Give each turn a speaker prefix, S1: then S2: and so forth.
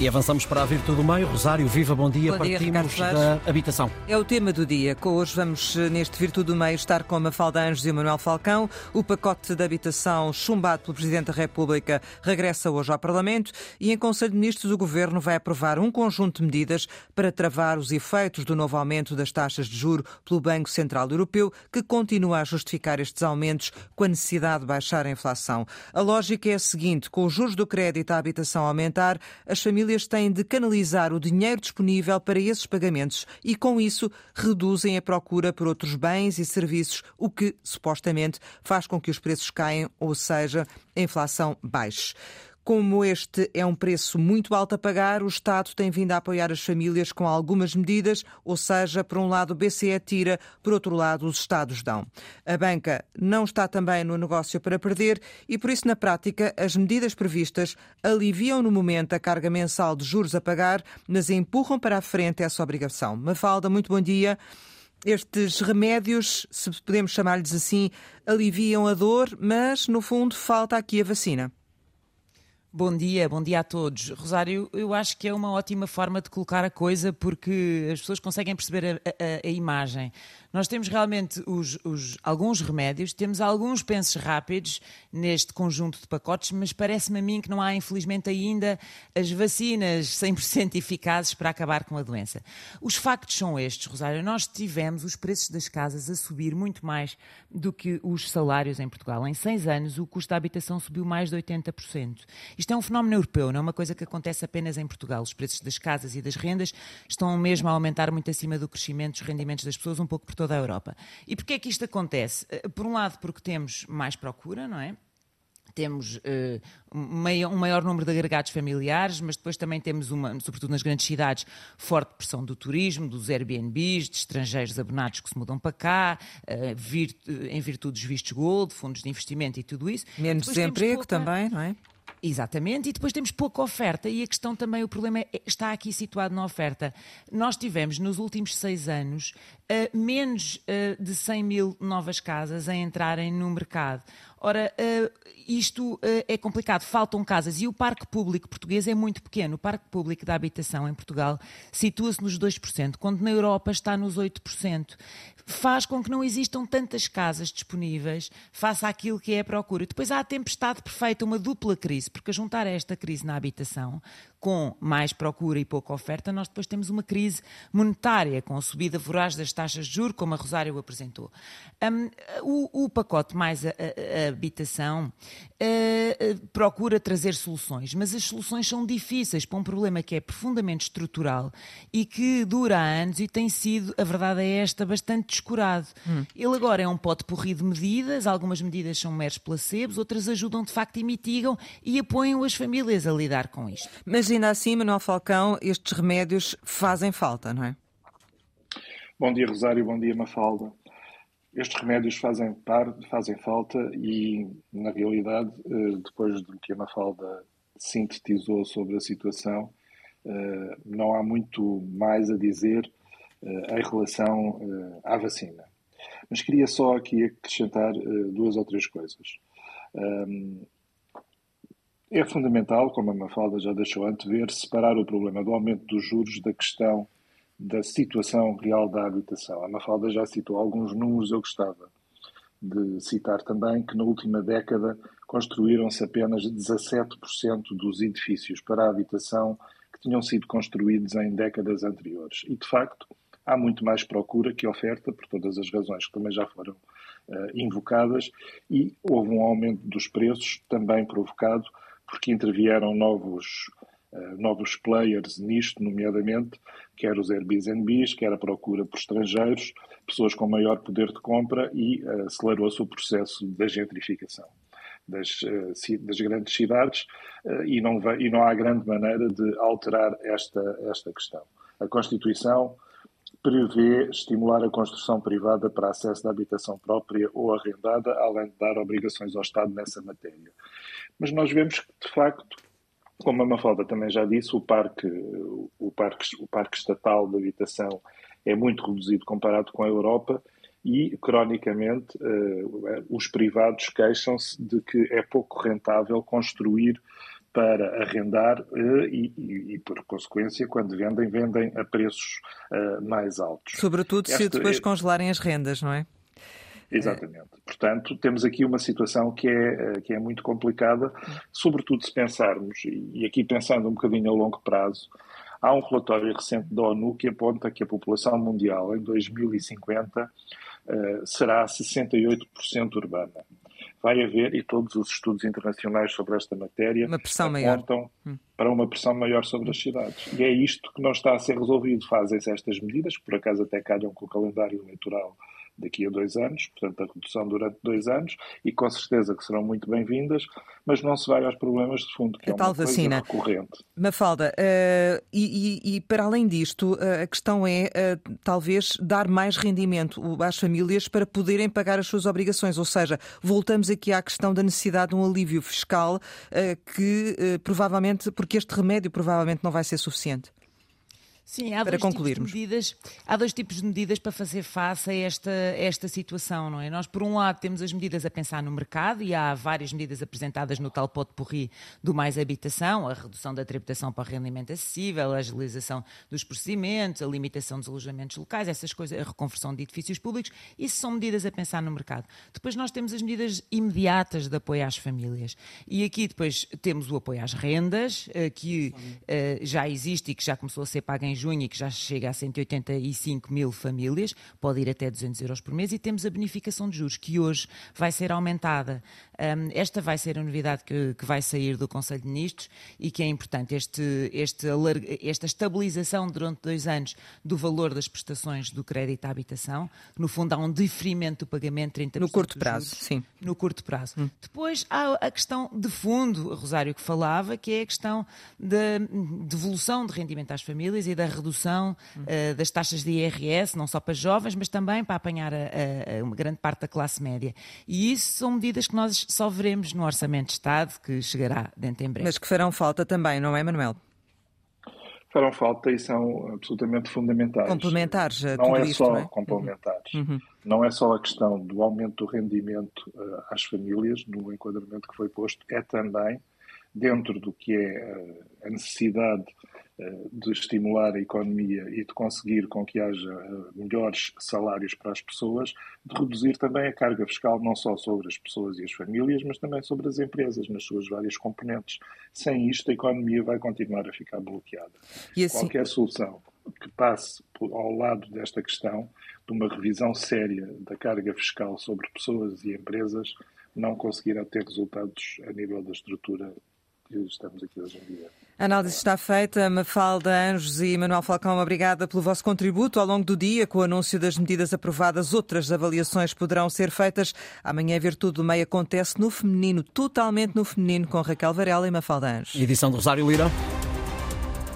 S1: E avançamos para a Virtude do Meio. Rosário, viva, bom dia.
S2: Bom dia,
S1: Partimos da habitação.
S2: É o tema do dia. Com hoje vamos, eh, neste Virtude do Meio, estar com a Mafalda Anjos e o Manuel Falcão. O pacote de habitação chumbado pelo Presidente da República regressa hoje ao Parlamento e em Conselho de Ministros o Governo vai aprovar um conjunto de medidas para travar os efeitos do novo aumento das taxas de juro pelo Banco Central Europeu, que continua a justificar estes aumentos com a necessidade de baixar a inflação. A lógica é a seguinte, com os juros do crédito à habitação a aumentar, as famílias famílias têm de canalizar o dinheiro disponível para esses pagamentos e, com isso, reduzem a procura por outros bens e serviços, o que, supostamente, faz com que os preços caiam, ou seja, a inflação baixe. Como este é um preço muito alto a pagar, o Estado tem vindo a apoiar as famílias com algumas medidas, ou seja, por um lado o BCE tira, por outro lado os Estados dão. A banca não está também no negócio para perder e, por isso, na prática, as medidas previstas aliviam no momento a carga mensal de juros a pagar, mas empurram para a frente essa obrigação. Mafalda, muito bom dia. Estes remédios, se podemos chamar-lhes assim, aliviam a dor, mas, no fundo, falta aqui a vacina.
S3: Bom dia, bom dia a todos. Rosário, eu acho que é uma ótima forma de colocar a coisa porque as pessoas conseguem perceber a, a, a imagem. Nós temos realmente os, os, alguns remédios, temos alguns pensos rápidos neste conjunto de pacotes, mas parece-me a mim que não há, infelizmente, ainda as vacinas 100% eficazes para acabar com a doença. Os factos são estes, Rosário. Nós tivemos os preços das casas a subir muito mais do que os salários em Portugal. Em seis anos, o custo da habitação subiu mais de 80%. Isto é um fenómeno europeu, não é uma coisa que acontece apenas em Portugal. Os preços das casas e das rendas estão mesmo a aumentar muito acima do crescimento dos rendimentos das pessoas, um pouco por toda a Europa. E porquê é que isto acontece? Eh, por um lado, porque temos mais procura, não é? temos uh, um maior número de agregados familiares, mas depois também temos, uma, sobretudo nas grandes cidades, forte pressão do turismo, dos Airbnbs, de estrangeiros abonados que se mudam para cá, uh, vir, em virtude dos vistos gold, fundos de investimento e tudo isso.
S2: Menos desemprego pouca... também, não é?
S3: Exatamente, e depois temos pouca oferta, e a questão também, o problema é, está aqui situado na oferta. Nós tivemos nos últimos seis anos uh, menos uh, de 100 mil novas casas a entrarem no mercado. Ora, uh, isto uh, é complicado, faltam casas e o parque público português é muito pequeno. O parque público da habitação em Portugal situa-se nos 2%, quando na Europa está nos 8%. Faz com que não existam tantas casas disponíveis face àquilo que é a procura. Depois há a tempestade perfeita, uma dupla crise, porque a juntar esta crise na habitação, com mais procura e pouca oferta, nós depois temos uma crise monetária, com a subida voraz das taxas de juros, como a Rosário apresentou. Um, o, o, pacote mais a, a, a habitação uh, procura trazer soluções, mas as soluções são difíceis para um problema que é profundamente estrutural e que dura há anos e tem sido, a verdade é esta, bastante descurado. Hum. Ele agora é um pote porri de medidas, algumas medidas são meros placebos, outras ajudam de facto e mitigam e apoiam as famílias a lidar com isto.
S2: Mas mas ainda assim, Manuel Falcão, estes remédios fazem falta, não é?
S4: Bom dia, Rosário, bom dia, Mafalda. Estes remédios fazem, par, fazem falta e, na realidade, eh, depois do que a Mafalda sintetizou sobre a situação, eh, não há muito mais a dizer eh, em relação à vacina. Mas queria só aqui acrescentar duas ou três coisas. É fundamental, como a Mafalda já deixou antever, separar o problema do aumento dos juros da questão da situação real da habitação. A Mafalda já citou alguns números, eu gostava de citar também que na última década construíram-se apenas 17% dos edifícios para a habitação que tinham sido construídos em décadas anteriores. E, de facto, há muito mais procura que oferta, por todas as razões que também já foram uh, invocadas, e houve um aumento dos preços também provocado porque intervieram novos, novos players nisto, nomeadamente, quer os Airbnbs, quer a procura por estrangeiros, pessoas com maior poder de compra e uh, acelerou-se o processo da gentrificação. Das, uh, das, grandes cidades e, não e não há grande maneira de alterar esta, esta questão. A Constituição prevê estimular a construção privada para acesso à habitação própria ou arrendada, além de dar obrigações ao Estado nessa matéria. Mas nós vemos que, de facto, como a Mafalda também já disse, o parque, o parque, o parque estatal de habitação é muito reduzido comparado com a Europa e, cronicamente, uh, os privados queixam-se de que é pouco rentável construir para arrendar e, e, e, por consequência, quando vendem, vendem a preços mais altos.
S2: Sobretudo se depois é... congelarem as rendas, não é?
S4: Exatamente. Portanto, temos aqui uma situação que é, que é muito complicada, sobretudo se pensarmos, e aqui pensando um bocadinho a longo prazo, há um relatório recente da ONU que aponta que a população mundial em 2050 será 68% urbana vai haver, e todos os estudos internacionais sobre esta matéria
S2: uma pressão
S4: apontam maior. para uma pressão maior sobre as cidades. E é isto que não está a ser resolvido. Fazem-se estas medidas, que por acaso até calham com o calendário eleitoral daqui a dois anos, portanto, a redução durante dois anos, e com certeza que serão muito bem-vindas, mas não se vai aos problemas de fundo, que a é
S2: tal
S4: uma
S2: vacina.
S4: coisa recorrente.
S2: Mafalda, uh, e, e, e, para além disto, uh, a questão é uh, talvez dar mais rendimento às famílias para poderem pagar as suas obrigações, ou seja, voltamos aqui à questão da necessidade de um alívio fiscal que provavelmente, porque este remédio provavelmente não vai ser suficiente.
S3: Sim, há
S2: para
S3: dois
S2: concluirmos.
S3: Tipos de medidas, há dois tipos de medidas para fazer face a esta, esta situação, não é? Nós, por um lado, temos as medidas a pensar no mercado e há várias medidas apresentadas no tal pote porri do Mais Habitação, a redução da tributação para o rendimento acessível, a agilização dos procedimentos, a limitação dos alojamentos locais, essas coisas, a reconversão de edifícios públicos, isso são medidas a pensar no mercado. Depois nós temos as medidas imediatas de apoio às famílias. E aqui depois temos o apoio às rendas, eh, que uh, já existe e que já começou a ser pago em junho e que já chega a 185 mil famílias, pode ir até 200 euros por mês, e temos a bonificação de juros, que hoje vai ser aumentada. Um, esta vai ser a novidade que, que, vai sair do Conselho de Ministros e que é importante, este, este, esta estabilização durante dois anos do valor das prestações do crédito à habitação, no fundo há um diferimento do pagamento 30%
S2: No curto prazo,
S3: juros,
S2: sim.
S3: No curto prazo. Hum. Depois há a questão de fundo, Rosário que falava, que é a questão da devolução de rendimento às famílias e da redução uh, das taxas de IRS, não só para jovens, mas também para apanhar a, a, a uma grande parte da classe média. E isso são medidas que nós só veremos no Orçamento de Estado, que chegará dentro em breve.
S2: Mas que farão falta também, não é, Manuel?
S4: farão falta e são absolutamente fundamentais.
S2: Complementares a
S4: não
S2: tudo
S4: é
S2: isto,
S4: só
S2: não é?
S4: complementares.
S2: Uhum.
S4: Não é só a questão do aumento do rendimento uh, às famílias, no enquadramento que foi posto, é também dentro do que é uh, a necessidade eh, de estimular a economia e de conseguir com que haja eh, melhores salários para as pessoas, de reduzir também a carga fiscal não só sobre as pessoas e as famílias, mas também sobre as empresas, nas suas várias componentes. Sem isto, a economia vai continuar a ficar bloqueada. Assim... Qualquer solução que passe ao lado desta questão, de uma revisão séria da carga fiscal sobre pessoas e empresas, não conseguirá ter resultados a nível da estrutura que estamos aqui hoje em dia.
S2: A análise está feita. Mafalda Anjos e Manuel Falcão, obrigada pelo vosso contributo ao longo do dia. Com o anúncio das medidas aprovadas, outras avaliações poderão ser feitas. Amanhã, a Virtude do Meio acontece no feminino, totalmente no feminino, com Raquel Varela e Mafalda Anjos.
S1: Edição de Rosário Lira.